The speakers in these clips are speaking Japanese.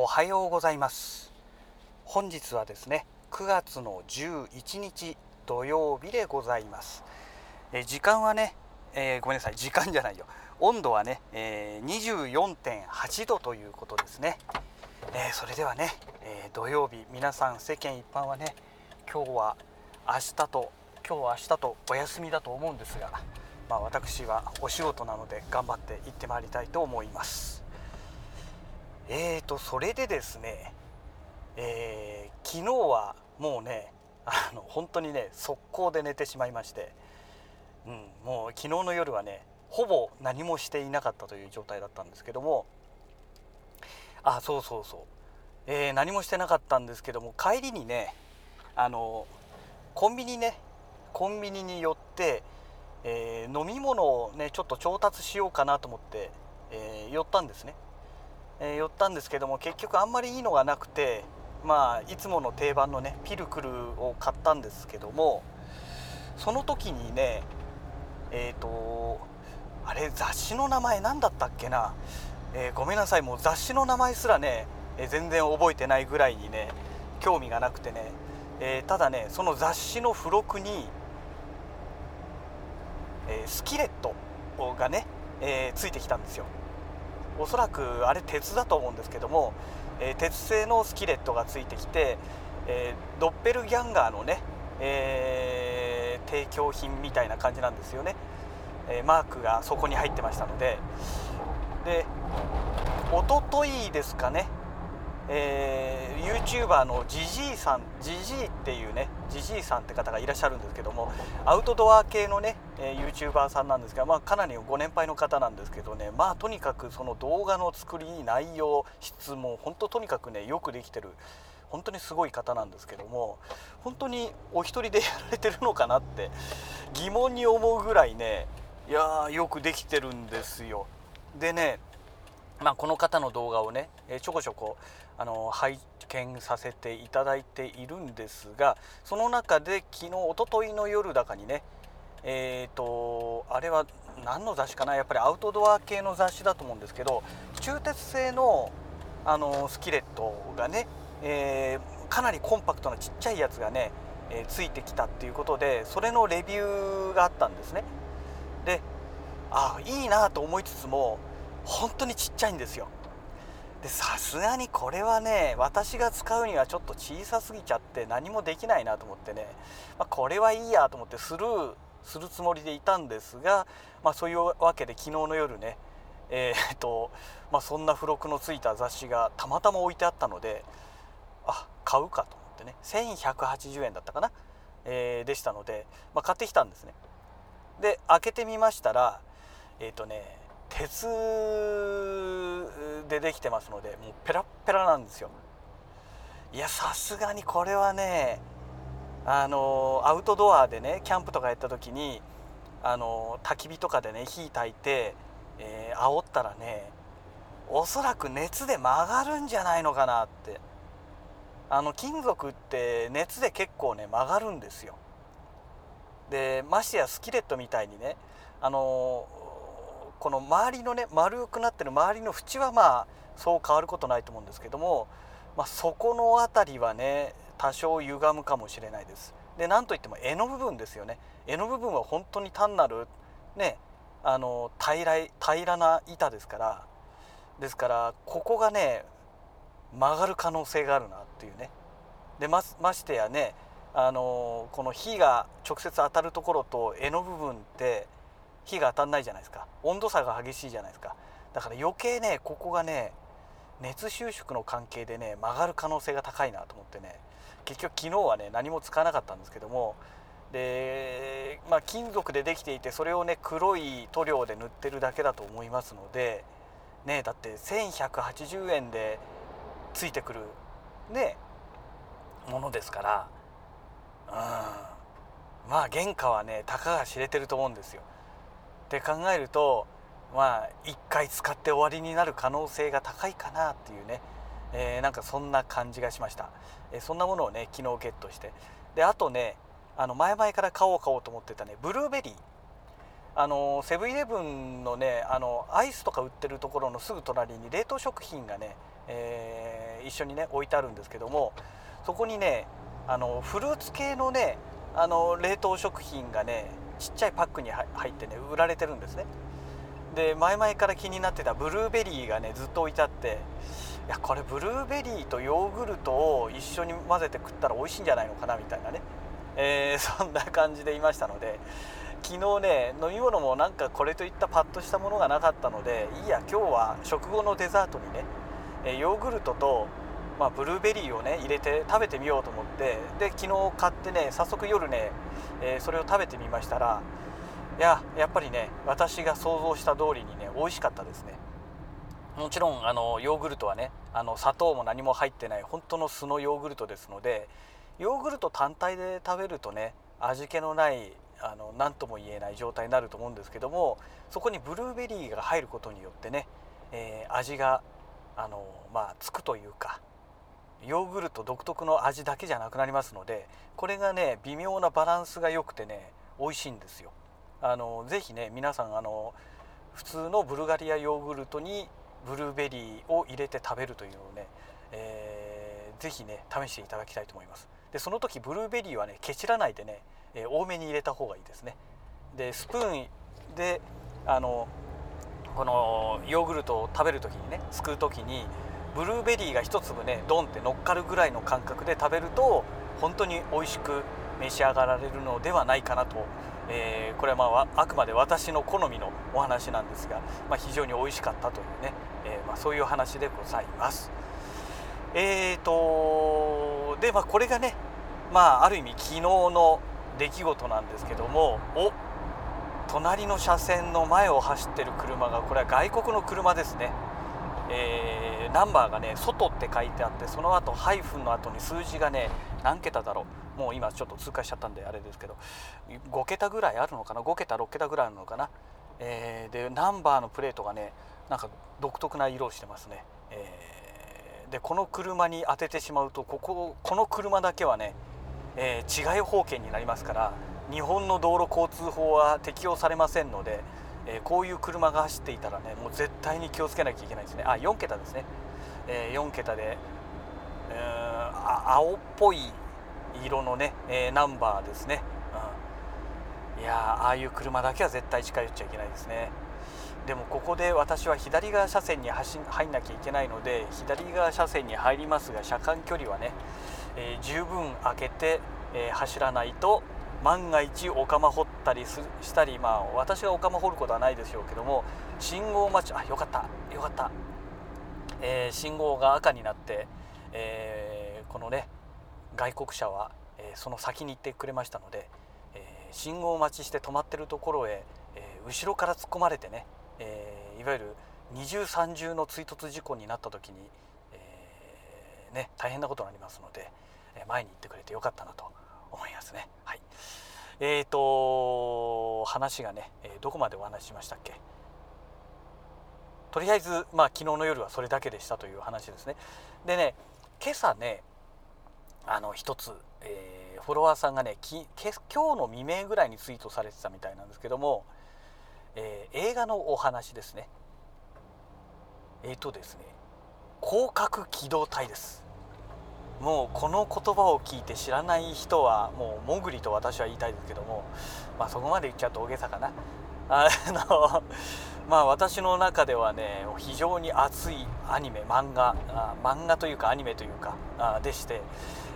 おはようございます。本日はですね9月の11日土曜日でございます。え時間はね、えー、ごめんなさい時間じゃないよ。温度はね、えー、24.8度ということですね、えー、それではね、え土曜日皆さん世間一般はね今日は明日と今日は明日とお休みだと思うんですがまあ、私はお仕事なので頑張って行ってまいりたいと思います。えーとそれでですね、えー、昨日はもうねあの本当にね速攻で寝てしまいまして、うん、もう昨日の夜はねほぼ何もしていなかったという状態だったんですけどもあそうそうそう、えー、何もしてなかったんですけども帰りにねあのコンビニねコンビニに寄ってえー、飲み物をねちょっと調達しようかなと思って、えー、寄ったんですね、えー、寄ったんですけども結局あんまりいいのがなくてまあいつもの定番のねピルクルを買ったんですけどもその時にねえっ、とあれ雑誌の名前何だったっけな、えごめんなさいもう雑誌の名前すらね、え全然覚えてないぐらいにね興味がなくてね、えただねその雑誌の付録にえスキレットがね、えー、ついてきたんですよ。おそらくあれ鉄だと思うんですけども、えー、鉄製のスキレットがついてきて、えー、ドッペルギャンガーのね、え提供品みたいな感じなんですよね、えマークがそこに入ってましたので。でおとといですかね。えー、YouTuber のジジイさんジジイっていうねジジイさんって方がいらっしゃるんですけどもアウトドア系のね、えー、YouTuber さんなんですが、まあ、かなりご年配の方なんですけどねまあとにかくその動画の作り内容質問本当とにかくねよくできてる本当にすごい方なんですけども本当にお一人でやられてるのかなって疑問に思うぐらいねいやよくできてるんですよ。でねまあ、この方の動画をねちょこちょこあの拝見させていただいているんですがその中で昨日おとといの夜だかにねえーと、あれは何の雑誌かなやっぱりアウトドア系の雑誌だと思うんですけど鋳鉄製のあのスキレットがね、えー、かなりコンパクトなちっちゃいやつがね、えー、ついてきたっていうことでそれのレビューがあったんですね。であいいなと思いつつも本当にちっちゃいんですよ。でさすがにこれはね私が使うにはちょっと小さすぎちゃって何もできないなと思ってね、まあ、これはいいやと思ってスルーするつもりでいたんですが、まあ、そういうわけで昨日の夜ねえー、っとまあ、そんな付録のついた雑誌がたまたま置いてあったのであ買うかと思ってね。1180円だったかな、えー、でしたので、ま、買ってきたんですね。で開けてみましたらえっ、とね鉄でできてますのでもうペラッペラなんですよ。いやさすがにこれはねあのアウトドアでねキャンプとかやった時にあの焚き火とかでね火焚いて、えー、煽ったらねおそらく熱で曲がるんじゃないのかなって。あの金属って熱で結構ね曲がるんですよ。でましてやスキレットみたいにねあのこの周りのね丸くなってる周りの縁はまあそう変わることないと思うんですけども、まあ、そこの辺りはね多少歪むかもしれないです。で何といっても柄の部分ですよね。柄の部分は本当に単なるねあの平ら平らな板ですからですからここがね曲がる可能性があるなっていうね。でまましてやねあのこの火が直接当たるところと柄の部分って火が当たんないじゃないですか。温度差が激しいじゃないですか。だから余計ねここがね熱収縮の関係でね曲がる可能性が高いなと思ってね。結局昨日はね何も使わなかったんですけども。で、まあ、金属でできていてそれをね黒い塗料で塗ってるだけだと思いますのでねだって1180円でついてくるねものですから。うん。まあ原価はねたかが知れてると思うんですよ。って考えるとまあ1回使って終わりになる可能性が高いかなっていうね、えー、なんかそんな感じがしました、えー、そんなものをね昨日ゲットして。であとねあの前々から買おう買おうと思ってたねブルーベリー。あのセブンイレブンのねあのアイスとか売ってるところのすぐ隣に冷凍食品がね、え一緒にね置いてあるんですけどもそこにねあのフルーツ系のねあの冷凍食品がねちっちゃいパックに入ってね売られてるんですね。で前々から気になってたブルーベリーがねずっと置いてあっていやこれブルーベリーとヨーグルトを一緒に混ぜて食ったら美味しいんじゃないのかなみたいなね、えー、そんな感じでいましたので昨日ね飲み物もなんかこれといったパッとしたものがなかったのでいいや今日は食後のデザートにねヨーグルトと、まあ、ブルーベリーをね入れて食べてみようと思ってで昨日買ってね早速夜ね、えー、それを食べてみましたらいややっぱりね私が想像した通りにね美味しかったですね。もちろんあのヨーグルトはねあの砂糖も何も入ってない本当の素のヨーグルトですのでヨーグルト単体で食べるとね味気のないあの何とも言えない状態になると思うんですけどもそこにブルーベリーが入ることによってね、えー、味があのまあつくというかヨーグルト独特の味だけじゃなくなりますのでこれがね微妙なバランスが良くてね美味しいんですよ。あのぜひね皆さんあの普通のブルガリアヨーグルトにブルーベリーを入れて食べるというのをね、えー、ぜひね試していただきたいと思います。でその時ブルーベリーはねケチらないでねえー、多めに入れた方がいいですねでスプーンであのこのヨーグルトを食べる時にねすくう時にブルーベリーが1粒ねドンって乗っかるぐらいの感覚で食べると本当に美味しく召し上がられるのではないかなと、えー、これはまああくまで私の好みのお話なんですが、まあ、非常に美味しかったというね、えー、まあ、そういう話でございます。えーとでまあこれがねまあある意味昨日の出来事なんですけどもお隣の車線の前を走ってる車がこれは外国の車ですね、えー、ナンバーがね「外」って書いてあってその後ハイフンの後に数字がね何桁だろう。もう今ちょっと通過しちゃったんであれですけど5桁ぐらいあるのかな？5桁6桁ぐらいあるのかな、えー、でナンバーのプレートがねなんか独特な色をしてますね、えー、でこの車に当ててしまうとこここの車だけはねえー、違い保険になりますから日本の道路交通法は適用されませんので、えー、こういう車が走っていたらねもう絶対に気をつけなきゃいけないですね。あ4桁ですね、えー、4桁で、えー、青っぽい色のね、えナンバーですね、うん、いやああいう車だけは絶対近寄っちゃいけないですね。でもここで私は左側車線に走入んなきゃいけないので左側車線に入りますが車間距離はねえー、十分開けて、えー、走らないと万が一お釜掘ったりしたりまあ私がお釜掘ることはないでしょうけども信号待ちあよかったよかった、えー、信号が赤になって、えこのね外国車は、えその先に行ってくれましたので、え信号待ちして止まってるところへ、え後ろから突っ込まれてね、えいわゆる二重三重の追突事故になった時に、えね大変なことになりますので。前に行ってくれてよかったなと思いますね。はい、えーと話がね、えどこまでお話ししましたっけ？とりあえず、まあ、昨日の夜はそれだけでしたという話ですね。でね今朝ねあの一つ、えー、フォロワーさんがねき今日の未明ぐらいにツイートされてたみたいなんですけども、えー、映画のお話ですね。えっ、ー、とですね広角機動隊です。もうこの言葉を聞いて知らない人はもうモグリと私は言いたいですけども、まあ、そこまで言っちゃうと大げさかな。あの まあ私の中ではね非常に熱いアニメ漫画あ漫画というかアニメというかあでして、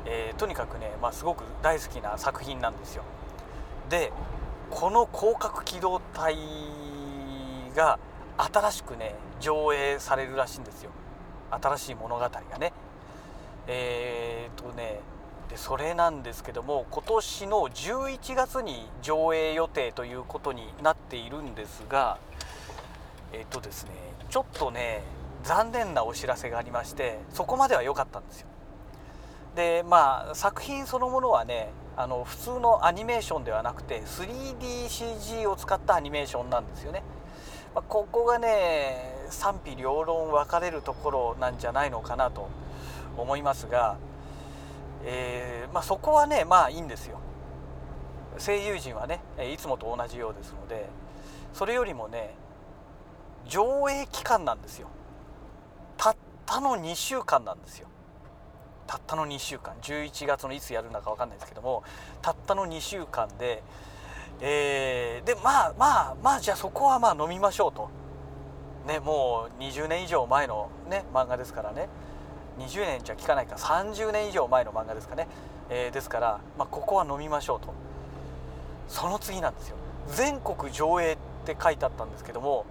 えー、とにかくね、まあ、すごく大好きな作品なんですよ。でこの広角機動隊が新しくね上映されるらしいんですよ。新しい物語がね。えー、っとねでそれなんですけども今年の11月に上映予定ということになっているんですがえっとですねちょっとね残念なお知らせがありましてそこまでは良かったんですよ。でまあ作品そのものはねあの普通のアニメーションではなくて 3DCG を使ったアニメーションなんですよね、まあ、ここがね賛否両論分かれるところなんじゃないのかなと思いますが、えー、まあ、そこはねまあいいんですよ。声優陣はねいつもと同じようですのでそれよりもね上映期間なんですよ。たったの2週間なんですよ。たったの2週間。11月のいつやるんだか分かんないですけどもたったの2週間で、えー、でまあまあまあじゃあそこはまあ飲みましょうと、ね、もう20年以上前の、ね、漫画ですからね。20年じゃ聞かないか30年以上前の漫画ですかね、えー、ですから、まあ、ここは飲みましょうと。その次なんですよ。全国上映って書いてあったんですけども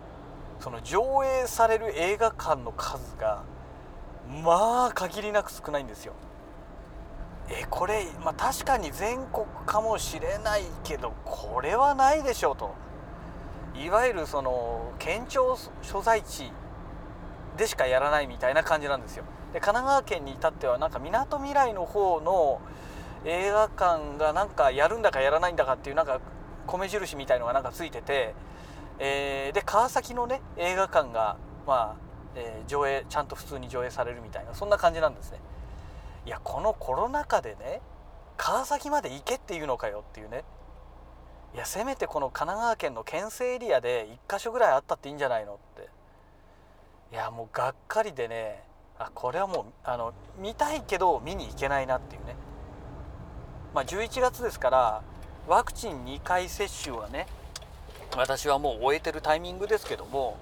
その上映される映画館の数がまあ限りなく少ないんですよ。えこれ、まあ、確かに全国かもしれないけどこれはないでしょうと。いわゆるその県庁所在地でしかやらないみたいな感じなんですよ。で神奈川県に至ってはなんかみなとみらいの方の映画館がなんかやるんだかやらないんだかっていうなんか米印みたいのがなんかついてて、えー、で川崎のね映画館がまあ、えー、上映ちゃんと普通に上映されるみたいなそんな感じなんですね。いやこのコロナ禍でね川崎まで行けっていうのかよっていうね。いやせめてこの神奈川県の県政エリアで1箇所ぐらいあったっていいんじゃないのって。いやもうがっかりでねあこれはもうあの見たいけど見に行けないなっていうね。まあ11月ですからワクチン2回接種はね私はもう終えてるタイミングですけども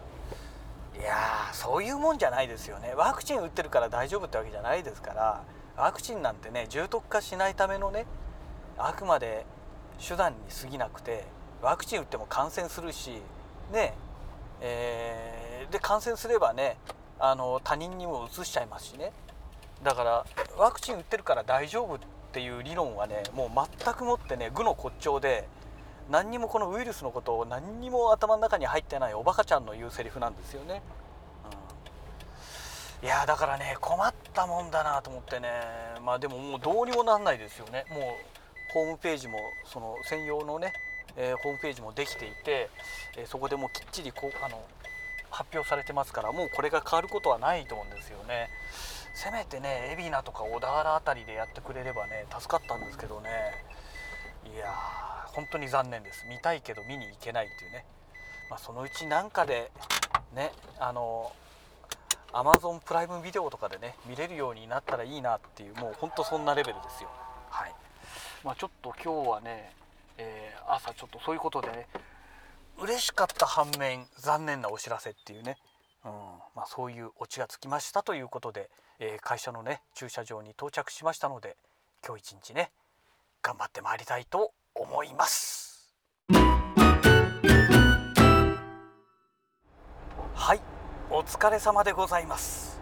いやそういうもんじゃないですよね。ワクチン打ってるから大丈夫ってわけじゃないですからワクチンなんてね重篤化しないためのねあくまで手段に過ぎなくてワクチン打っても感染するしねえー、で感染すればねあの他人にもうつしちゃいますしね。だからワクチン打ってるから大丈夫っていう理論はねもう全くもってね愚の骨頂で何にもこのウイルスのことを何にも頭の中に入ってないおバカちゃんの言うセリフなんですよね。うん、いやだからね困ったもんだなと思ってね。まあでももうどうにもなんないですよね。もうホームページもその専用のね、えー、ホームページもできていて、えー、そこでもうきっちりこうあの発表されてますからもうこれが変わることはないと思うんですよね。せめてね海老名とか小田原辺りでやってくれればね助かったんですけどね。いやー本当に残念です。見たいけど見に行けないっていうね、まあ、そのうちなんかでねあのアマゾンプライムビデオとかでね見れるようになったらいいなっていうもうほんとそんなレベルですよ。はい。まあ、ちょっと今日はね、えー、朝ちょっとそういうことでね嬉しかった反面残念なお知らせっていうね、うん。まあ、そういうオチがつきましたということで、えー、会社のね駐車場に到着しましたので今日一日ね頑張ってまいりたいと思います。はい。お疲れ様でございます、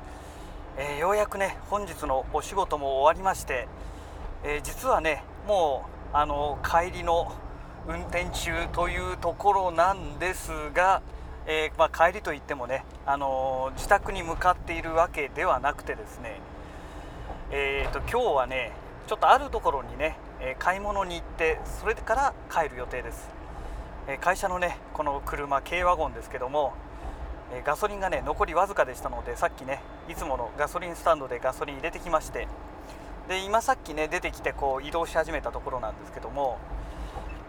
えー、ようやくね本日のお仕事も終わりまして、えー、実はねもうあの帰りの運転中というところなんですがえー、まあ、帰りといってもね、あのー、自宅に向かっているわけではなくてですね、えーと、今日はねちょっとあるところにね、え買い物に行ってそれから帰る予定です、え会社のねこの車軽ワゴンですけども、えガソリンがね残りわずかでしたのでさっきねいつものガソリンスタンドでガソリン入れてきましてで今さっきね出てきてこう移動し始めたところなんですけども、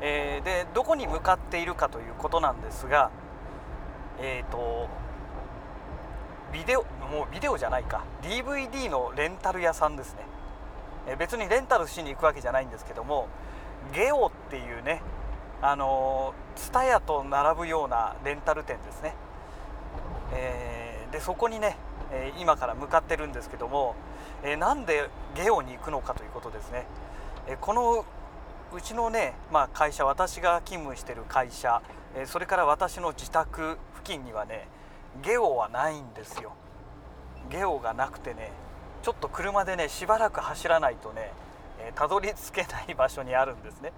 えでどこに向かっているかということなんですがえっ、ー、とビデオもうビデオじゃないか。DVD のレンタル屋さんですね、え別にレンタルしに行くわけじゃないんですけどもゲオっていうねあの TSUTAYA と並ぶようなレンタル店ですね、えー、でそこにね、え今から向かってるんですけども、えー、なんでゲオに行くのかということですね、えこのうちのね、まあ、会社私が勤務してる会社、えそれから私の自宅付近にはねゲオはないんですよ。ゲオがなくてねちょっと車でねしばらく走らないとねたど、り着けない場所にあるんですね。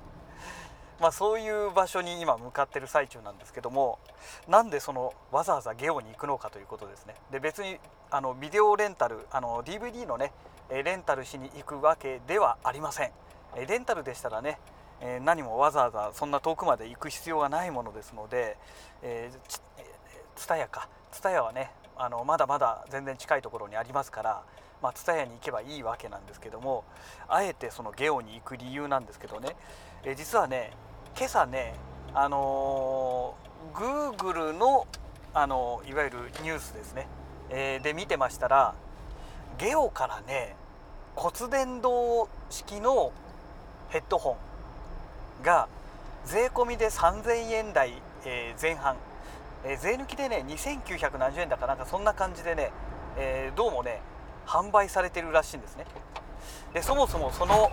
まあそういう場所に今向かってる最中なんですけどもなんでそのわざわざゲオに行くのかということですね。で別にあのビデオレンタルあの DVD のねレンタルしに行くわけではありません。レンタルでしたらね何もわざわざそんな遠くまで行く必要がないものですので、えー、TSUTAYA か。ツタヤはねあのまだまだ全然近いところにありますから、まあ、ツタヤに行けばいいわけなんですけどもあえてそのゲオに行く理由なんですけどね、え実はね今朝ねあのー、Google の、あのいわゆるニュースですね、えー、で見てましたらゲオからね骨伝導式のヘッドホンが税込みで3000円台、え、前半、え、税抜きでね2900円だかなんかそんな感じでね、え、どうもね販売されてるらしいんですね。でそもそもその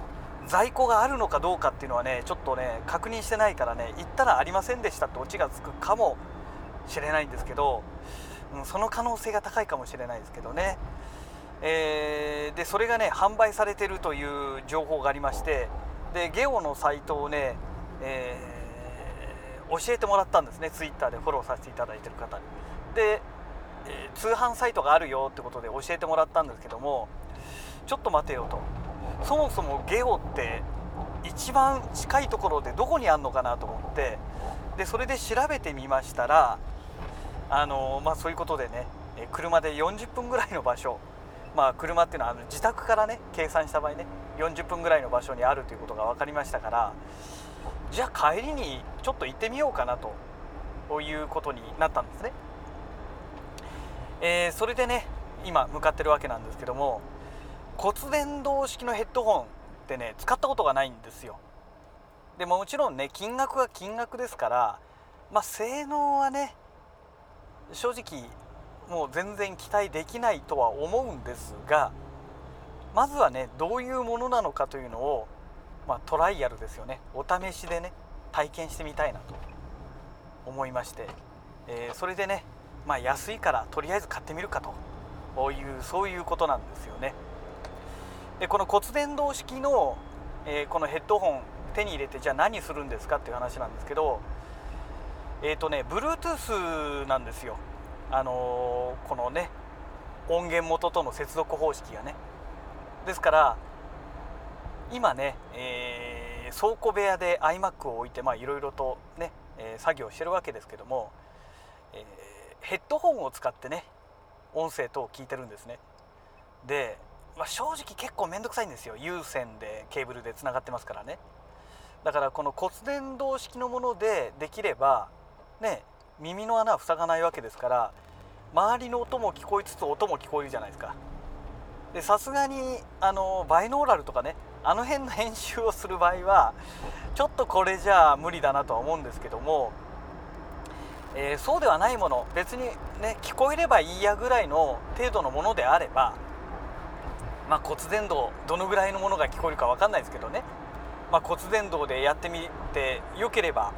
在庫があるのかどうかっていうのはねちょっとね確認してないからね行ったらありませんでしたってオチがつくかもしれないんですけど、うん、その可能性が高いかもしれないですけどね、えー、でそれがね販売されてるという情報がありましてでゲオのサイトをね、えー、教えてもらったんですね。ツイッターでフォローさせていただいてる方に。で、えー、通販サイトがあるよってことで教えてもらったんですけどもちょっと待てよと。そもそもゲオって一番近いところでどこにあるのかなと思ってでそれで調べてみましたらあのまあそういうことでね車で40分ぐらいの場所。まあ車っていうのはあの自宅からね計算した場合ね。40分ぐらいの場所にあるということが分かりましたからじゃあ帰りにちょっと行ってみようかなということになったんですね。えー、それでね今向かってるわけなんですけども骨伝導式のヘッドホンってね使ったことがないんですよでももちろんね金額は金額ですからまあ性能はね正直もう全然期待できないとは思うんですがまずはねどういうものなのかというのを、まあ、トライアルですよね。お試しでね体験してみたいなと思いまして、えー、それでね、まあ、安いからとりあえず買ってみるかと。いうそういうことなんですよね。でこの骨伝導式の、えー、このヘッドホン手に入れてじゃあ何するんですかっていう話なんですけどえっ、ー、とね Bluetooth なんですよ。あのー、このね音源元との接続方式がね。ですから今ね、えー、倉庫部屋で iMac を置いていろいろとね、えー、作業してるわけですけども、えー、ヘッドホンを使ってね音声等を聞いてるんですね。でまあ、正直結構面倒くさいんですよ。有線でケーブルでつながってますからね。だからこの骨伝導式のものでできればね耳の穴は塞がないわけですから周りの音も聞こえつつ音も聞こえるじゃないですか。でさすがにあのバイノーラルとかねあの辺の編集をする場合はちょっとこれじゃあ無理だなとは思うんですけども、えー、そうではないもの別にね聞こえればいいやぐらいの程度のものであればまあ、骨伝導どのぐらいのものが聞こえるか分かんないですけどね、まあ、骨伝導でやってみてよければ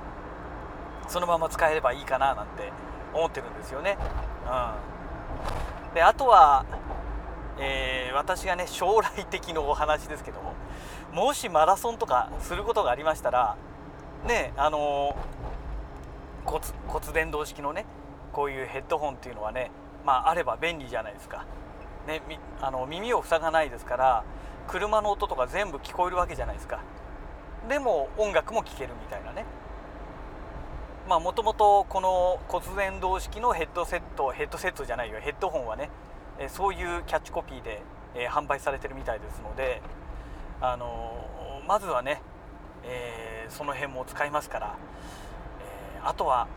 そのまま使えればいいかななんて思ってるんですよね。うん、であとは、えー、私がね将来的のお話ですけどももしマラソンとかすることがありましたらねあのー、骨骨伝導式のねこういうヘッドホンっていうのはねまああれば便利じゃないですか。ね、あの耳を塞がないですから車の音とか全部聞こえるわけじゃないですかでも音楽も聴けるみたいなねまあもともとこの骨伝導式のヘッドセットヘッドセットじゃないよヘッドホンはねえそういうキャッチコピーで、え、販売されてるみたいですので、あの、まずはね、え、その辺も使いますから、えあとは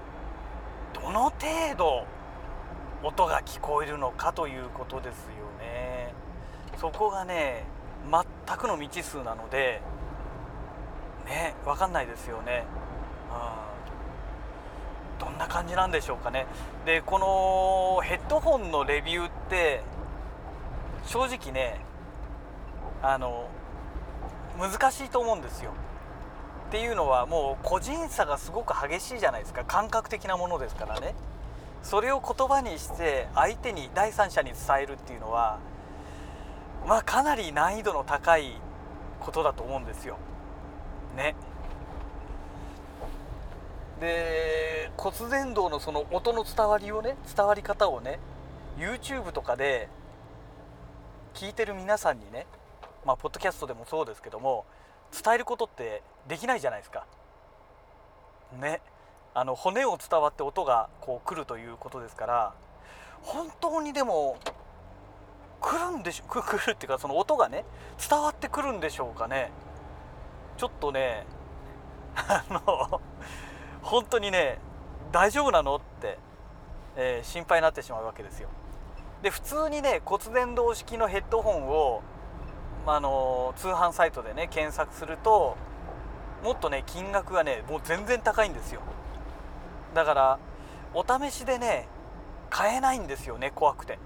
どの程度音が聞こえるのかということですよね。そこがね全くの未知数なのでね分かんないですよね、うん、どんな感じなんでしょうかねでこのヘッドホンのレビューって正直ねあの難しいと思うんですよっていうのはもう個人差がすごく激しいじゃないですか感覚的なものですからねそれを言葉にして相手に第三者に伝えるっていうのはまあかなり難易度の高いことだと思うんですよ。ね。で骨伝導のその音の伝わりをね伝わり方をね YouTube とかで聞いてる皆さんにねまあポッドキャストでもそうですけども伝えることってできないじゃないですか。ね。あの骨を伝わって音がこう来るということですから本当にでも来るんでしょ来るっていうかその音がね伝わってくるんでしょうかねちょっとねあの本当にね大丈夫なのって、えー、心配になってしまうわけですよ。で普通にね骨伝導式のヘッドホンをまあの通販サイトでね検索するともっとね金額がねもう全然高いんですよ。だからお試しでね買えないんですよね怖くて。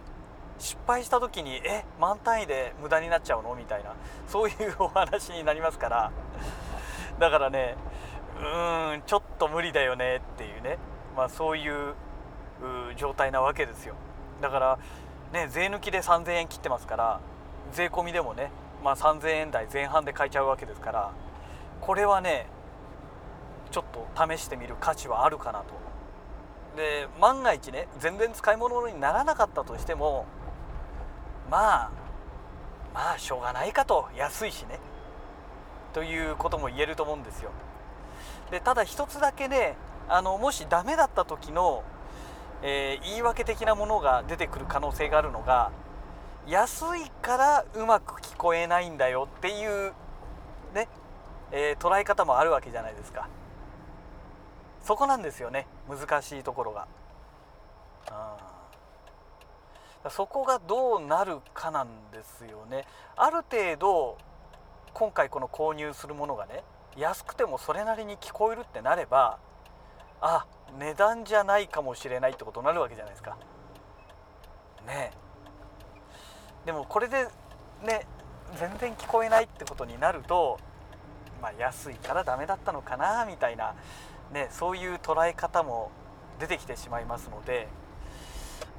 失敗した時にえ満単位で無駄になっちゃうの？みたいな。そういうお話になりますから。だからねうーんちょっと無理だよねっていうね。まあそういう状態なわけですよ。だからね税抜きで3000円切ってますから税込みでもね、まあ、3000円台前半で買えちゃうわけですからこれはねちょっと試してみる価値はあるかなと。で万が一ね全然使い物にならなかったとしてもまあまあしょうがないかと。安いしね。ということも言えると思うんですよ。でただ一つだけねあのもしダメだった時の、えー、言い訳的なものが出てくる可能性があるのが安いからうまく聞こえないんだよっていうね、えー、捉え方もあるわけじゃないですか。そこなんですよね難しいところが、うん、そこがどうなるかなんですよね。ある程度今回この購入するものがね安くてもそれなりに聞こえるってなればあ値段じゃないかもしれないってことになるわけじゃないですかねでもこれでね全然聞こえないってことになるとまあ安いからダメだったのかなみたいなねそういう捉え方も出てきてしまいますので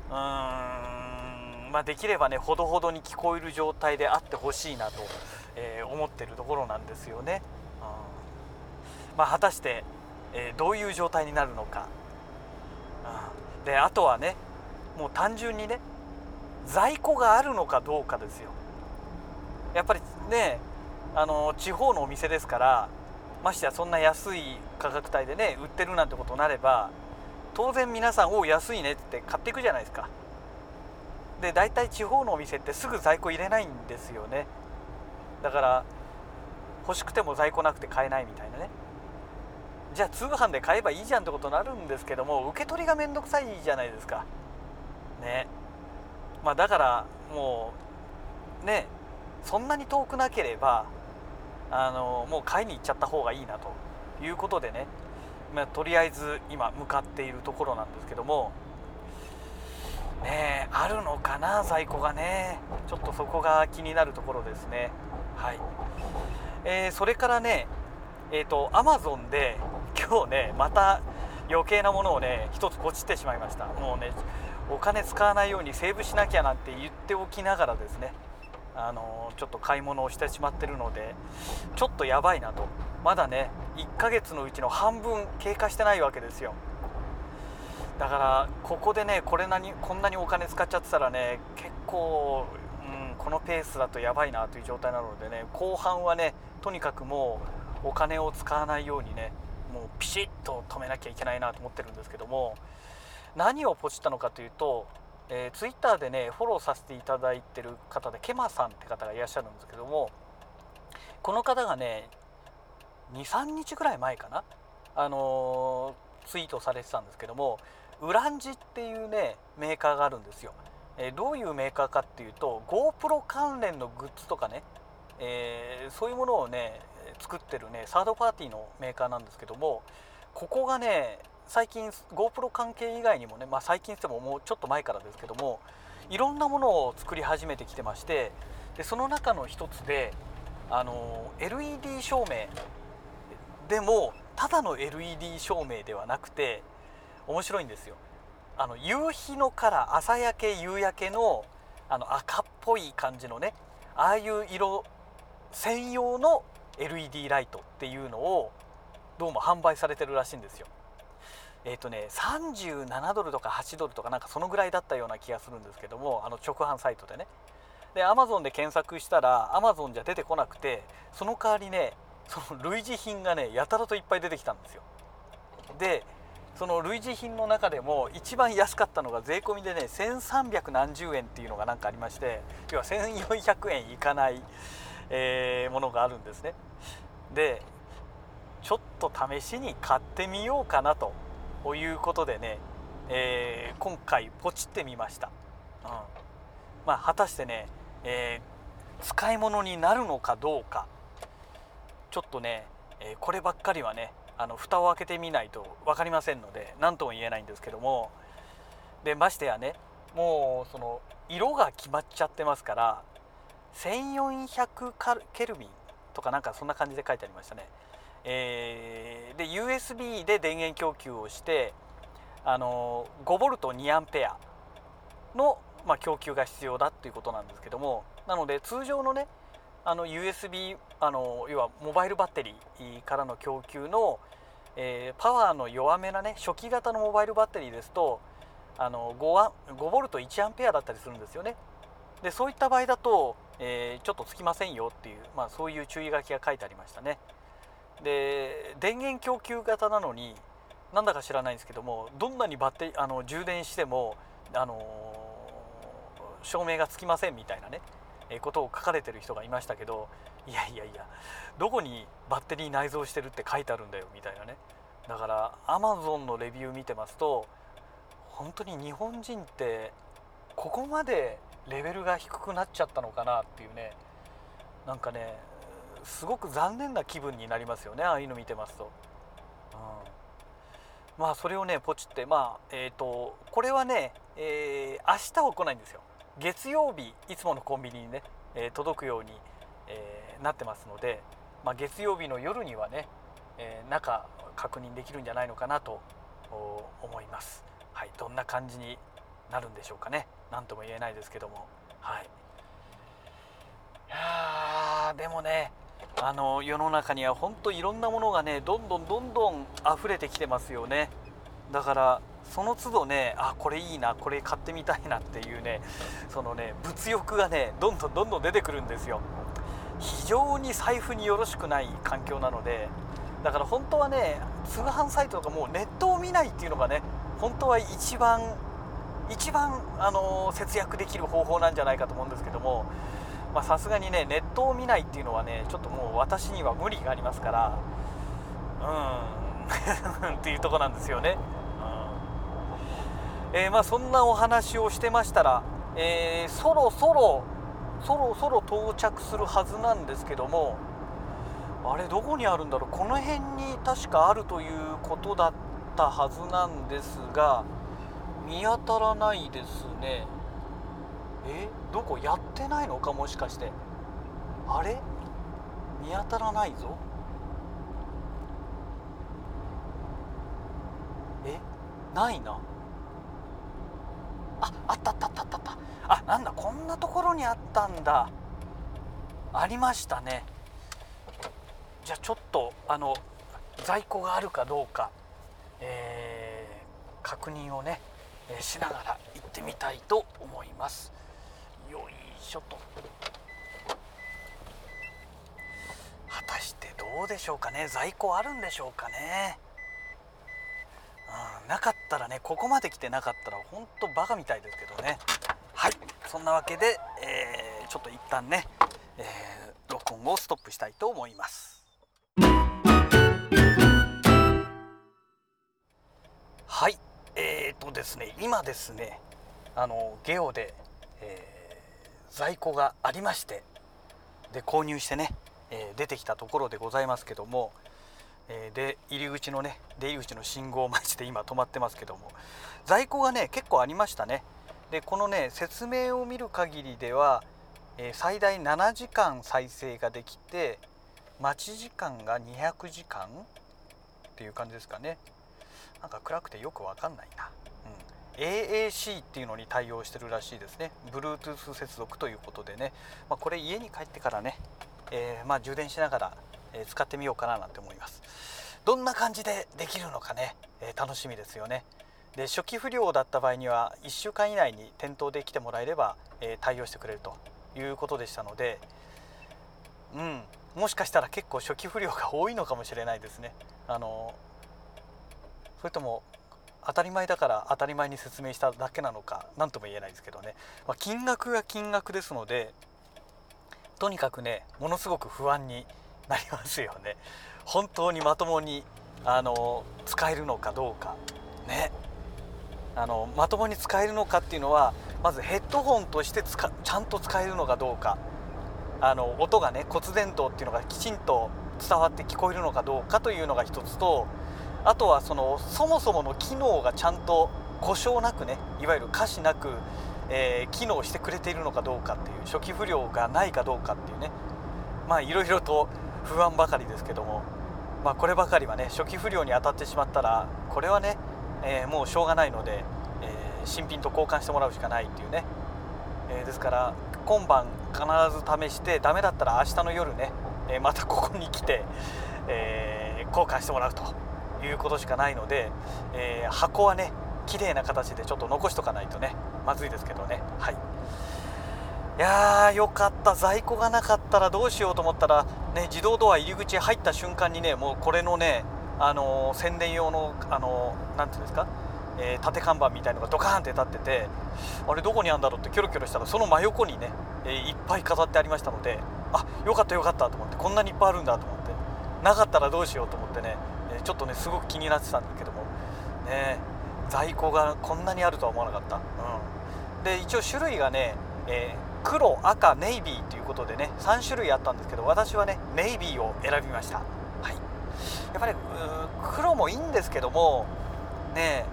うーんまあできればねほどほどに聞こえる状態であってほしいなと、えー、思ってるところなんですよね。まあ、果たしてえー、どういう状態になるのか、うん、であとはねもう単純にね在庫があるのかどうかですよ。やっぱりねあの地方のお店ですからましてやそんな安い価格帯でね売ってるなんてことになれば当然皆さん「お安いね」って買っていくじゃないですか。で大体地方のお店ってすぐ在庫入れないんですよね。だから欲しくても在庫なくて買えないみたいなね。じゃあ通販で買えばいいじゃんってことになるんですけども受け取りが面倒くさいじゃないですか。ね。まあだからもうねそんなに遠くなければあのもう買いに行っちゃった方がいいなということでね、まあ、とりあえず今向かっているところなんですけども。ねあるのかな在庫がね。ちょっとそこが気になるところですね。はい、えー、それからねえっ、ー、とアマゾンで今日ねまた余計なものをね一つポチってしまいました。もうねお金使わないようにセーブしなきゃなんて言っておきながらですねあのちょっと買い物をしてしまってるのでちょっとやばいなと。まだね1ヶ月のうちの半分経過してないわけですよ。だからここでねこれなにこんなにお金使っちゃってたらね結構、うん、このペースだとやばいなという状態なのでね後半はねとにかくもうお金を使わないようにねもうピシッと止めなきゃいけないなと思ってるんですけども何をポチったのかというと、えー、ツイッターでねフォローさせていただいてる方でケマさんって方がいらっしゃるんですけどもこの方がね23日ぐらい前かなあのー、ツイートされてたんですけどもウランジっていうねメーカーがあるんですよ、えー、どういうメーカーかっていうと GoPro 関連のグッズとかね、えー、そういうものをね作ってるねサードパーティーのメーカーなんですけどもここがね最近 GoPro 関係以外にもね、まあ、最近ってももうちょっと前からですけどもいろんなものを作り始めてきてましてでその中の一つであの LED 照明でもただの LED 照明ではなくて面白いんですよ。あの夕日のカラー朝焼け夕焼けのあの赤っぽい感じのねああいう色専用の LED ライトっていうのをどうも販売されてるらしいんですよ。えっ、ー、とね37ドルとか8ドルとかなんかそのぐらいだったような気がするんですけどもあの直販サイトでね。で Amazon で検索したら Amazon じゃ出てこなくてその代わりねその類似品がねやたらといっぱい出てきたんですよ。でその類似品の中でも一番安かったのが税込みでね1300何十円っていうのが何かありまして要は1400円いかないえー、ものがあるんですねでちょっと試しに買ってみようかなということでね、えー、今回ポチってみました、うん。まあ、果たしてね、え使い物になるのかどうか。ちょっとね、えこればっかりはねあの蓋を開けてみないと分かりませんので何とも言えないんですけども。でましてやねもうその色が決まっちゃってますから1400ケルビンとかなんかそんな感じで書いてありましたね。えー、で USB で電源供給をしてあの 5V2 アンペアの、まあ、供給が必要だっていうことなんですけどもなので通常のねあの USB あの要はモバイルバッテリーからの供給の、えー、パワーの弱めなね初期型のモバイルバッテリーですとあの 5V1 アンペアだったりするんですよね。でそういった場合だと、えー、ちょっとつきませんよっていう、まあ、そういう注意書きが書いてありましたね。で電源供給型なのになんだか知らないんですけどもどんなにバッテあの充電しても、あの照明がつきませんみたいなね、えことを書かれてる人がいましたけどいやいやいやどこにバッテリー内蔵してるって書いてあるんだよみたいなねだからアマゾンのレビュー見てますと本当に日本人ってここまでレベルが低くなっちゃったのかなっていうねなんかねすごく残念な気分になりますよねああいうの見てますと。うん、まあそれをねポチってまあえっ、ー、とこれはね、えー、明日は来ないんですよ月曜日いつものコンビニにね、えー、届くように、え、なってますので、まあ、月曜日の夜にはね、え、中確認できるんじゃないのかなと思います。はい、どんな感じになるんでしょうかね。何とも言えないですけども、はい。いやでもね、あの世の中には本当いろんなものがね、どんどんどんどん溢れてきてますよね。だからその都度ねあこれいいなこれ買ってみたいなっていうねそのね物欲がねどんどんどんどん出てくるんですよ非常に財布によろしくない環境なのでだから本当はね通販サイトとかもうネットを見ないっていうのがね本当は一番一番、あの節約できる方法なんじゃないかと思うんですけどもさすがにねネットを見ないっていうのはねちょっともう私には無理がありますからうん。っていうとこなんですよね。えー、まあ、そんなお話をしてましたら、えー、そろそろそろそろ到着するはずなんですけどもあれどこにあるんだろう？この辺に確かあるということだったはずなんですが見当たらないですね。えどこやってないのかもしかして。あれ？見当たらないぞ。えないな。ああったあったあったあった。あなんだこんなところにあったんだ。ありましたね。じゃあちょっとあの在庫があるかどうか、えー、確認をね、しながら行ってみたいと思います。よいしょと。果たしてどうでしょうかね？在庫あるんでしょうかね？なかったらねここまで来てなかったらほんとバカみたいですけどね。はい。そんなわけで、えー、ちょっと一旦ね、えー、録音をストップしたいと思います。はい。ーとですね今ですねあのゲオで、えー、在庫がありましてで購入してね、えー、出てきたところでございますけどもえで入り口のね出入り口の信号待ちで今止まってますけども在庫がね結構ありましたね。でこのね説明を見る限りでは、え最大7時間再生ができて待ち時間が200時間っていう感じですかね。なんか暗くてよくわかんないな、AAC っていうのに対応してるらしいですね。Bluetooth 接続ということでね、まあ、これ家に帰ってからね、えー、まあ充電しながらえ使ってみようかななんて思います。どんな感じでできるのかね、え楽しみですよね。で初期不良だった場合には1週間以内に店頭で来てもらえれば、え対応してくれるということでしたので。うん。もしかしたら結構初期不良が多いのかもしれないですね。あのそれとも当たり前だから当たり前に説明しただけなのか何とも言えないですけどね、まあ、金額が金額ですのでとにかくねものすごく不安になりますよね。本当にまともにあの使えるのかどうか。ね。あのまともに使えるのかっていうのはまずヘッドホンとしてつかちゃんと使えるのかどうか。あの音がね骨伝導っていうのがきちんと伝わって聞こえるのかどうかというのが一つとあとはそのそもそもの機能がちゃんと故障なくねいわゆる歌詞なく、えー、機能してくれているのかどうかっていう初期不良がないかどうかっていうね。まあいろいろと不安ばかりですけども、まあ、こればかりはね初期不良に当たってしまったらこれはね、えー、もうしょうがないので、えー、新品と交換してもらうしかないっていうね、えですから今晩必ず試してダメだったら明日の夜ね、えまたここに来て、え交換してもらうと。いうことしかないので、え箱はね綺麗な形でちょっと残しとかないとねまずいですけどね。はい。いやーよかった。在庫がなかったらどうしようと思ったら、ね、自動ドア入り口入った瞬間にねもうこれのね、あのー、宣伝用の、あのー、ていうんですか、えー、縦看板みたいのがドカーンって立っててあれどこにあるんだろうってキョロキョロしたらその真横にね、えいっぱい飾ってありましたのであよかったよかったと思ってこんなにいっぱいあるんだと思ってなかったらどうしようと思ってね、ちょっとねすごく気になってたんだけども。ね在庫がこんなにあるとは思わなかった、うん、で一応種類がね、えー、黒赤ネイビーということでね3種類あったんですけど私はねネイビーを選びました、はい、やっぱり黒もいいんですけどもね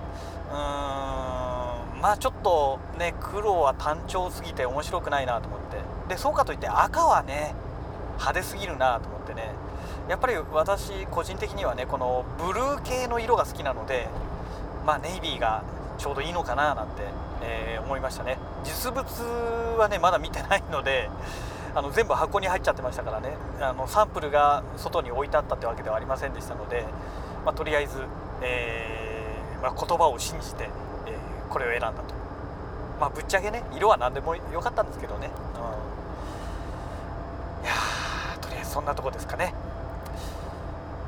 うーんまあちょっとね黒は単調すぎて面白くないなと思って。でそうかといって赤はね派手すぎるなと思ってね。やっぱり私個人的にはねこのブルー系の色が好きなのでまあ、ネイビーがちょうどいいのかななんて、えー、思いましたね。実物はねまだ見てないのであの全部箱に入っちゃってましたからね。あのサンプルが外に置いてあったってわけではありませんでしたので、まあ、とりあえず、えー、まあ、言葉を信じて、えー、これを選んだと、まあ、ぶっちゃけね色は何でもよかったんですけどね、うん、いやとりあえずそんなとこですかね。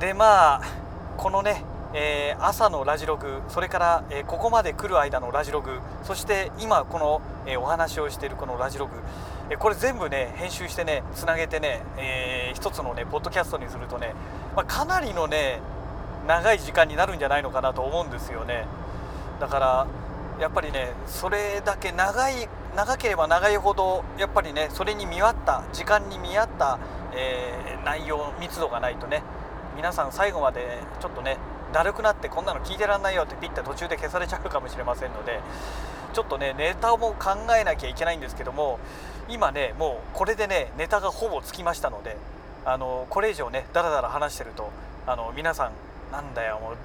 でまあこのねえー、朝のラジログそれから、えー、ここまで来る間のラジログそして今この、えー、お話をしているこのラジログ、えこれ全部ね編集してねつなげてね、えー、一つのねポッドキャストにするとね、まあ、かなりのね長い時間になるんじゃないのかなと思うんですよね。だからやっぱりねそれだけ長い長ければ長いほどやっぱりねそれに見合った時間に見合った、え内容密度がないとね皆さん最後までちょっとねだるくなってこんなの聞いてらんないよってピッて途中で消されちゃうかもしれませんのでちょっとねネタも考えなきゃいけないんですけども今ねもうこれでねネタがほぼつきましたのであのこれ以上ねだらだら話してるとあの皆さんなんだよもうう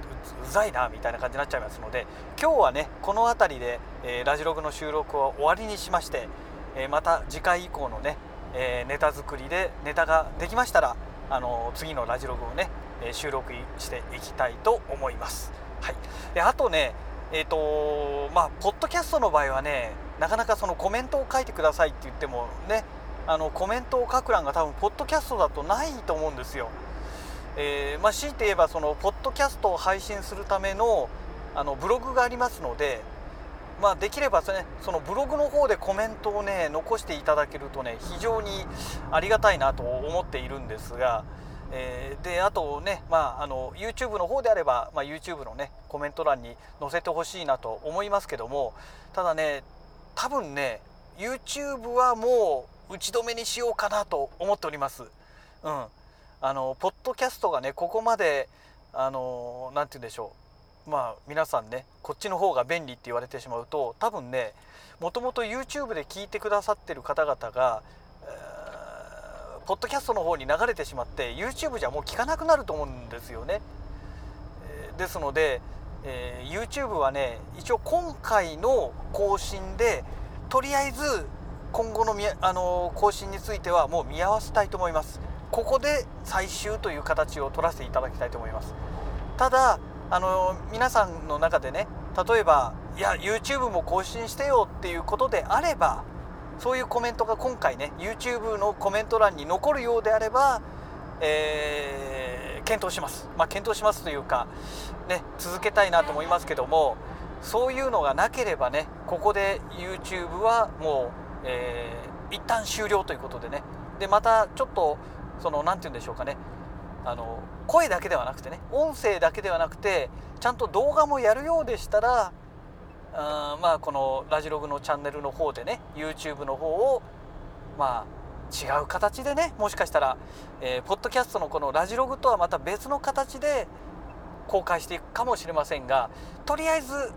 ざいなみたいな感じになっちゃいますので今日はねこの辺りで、えー、ラジログの収録を終わりにしまして、えー、また次回以降のね、えー、ネタ作りでネタができましたらあの次のラジログをね収録していきたいと思います。はい、であとねえーとまあ、ポッドキャストの場合はねなかなかそのコメントを書いてくださいって言ってもねあのコメントを書く欄が多分ポッドキャストだとないと思うんですよ。えー、まあ、強いて言えばそのポッドキャストを配信するためのあのブログがありますので、まあ、できればそ,、ね、そのブログの方でコメントをね残していただけるとね非常にありがたいなと思っているんですが。えー、であとね、まあ、あの YouTube の方であれば、まあ、YouTube のねコメント欄に載せてほしいなと思いますけどもただね多分ね YouTube はもう打ち止めにしようかなと思っております。うん、あのポッドキャストがねここまであの何て言うんでしょうまあ皆さんねこっちの方が便利って言われてしまうと多分ねもともと YouTube で聞いてくださってる方々がポッドキャストの方に流れてしまって YouTube じゃもう聞かなくなると思うんですよね。ですので、えー、YouTube はね一応今回の更新でとりあえず今後のみあの更新についてはもう見合わせたいと思います。ここで最終という形を取らせていただきたいと思います。ただあの皆さんの中でね例えばいや YouTube も更新してよっていうことであればそういうコメントが今回ね YouTube のコメント欄に残るようであれば、えー、検討します、まあ、検討しますというか、ね、続けたいなと思いますけどもそういうのがなければねここで YouTube はもう、えー、一旦終了ということでね。でまたちょっとその何て言うんでしょうかね。あの声だけではなくてね音声だけではなくてちゃんと動画もやるようでしたらまあこのラジログのチャンネルの方でね YouTube の方をまあ違う形でねもしかしたら、えー、ポッドキャストのこのラジログとはまた別の形で公開していくかもしれませんがとりあえず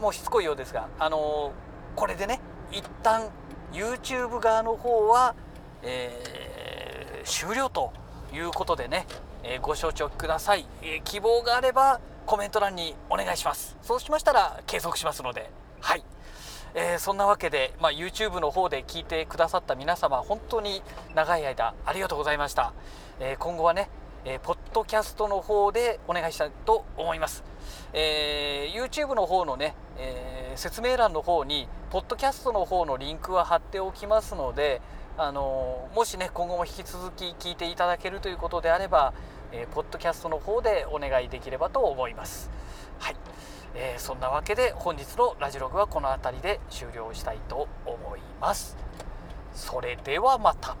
もうしつこいようですが、あのー、これでね一旦 YouTube 側の方は、えー、終了ということでね、えー、ご承知ください、えー、希望があればコメント欄にお願いします。そうしましたら継続しますので。はい。えー、そんなわけで、まあ、YouTube の方で聞いてくださった皆様本当に長い間ありがとうございました、えー、今後はね、えー、ポッドキャストの方でお願いしたいと思います、え YouTube の方のね、え説明欄の方にポッドキャストの方のリンクは貼っておきますのであのもしね今後も引き続き聞いていただけるということであれば、えー、ポッドキャストの方でお願いできればと思います。はい、えー、そんなわけで本日のラジログはこの辺りで終了したいと思います。それではまた。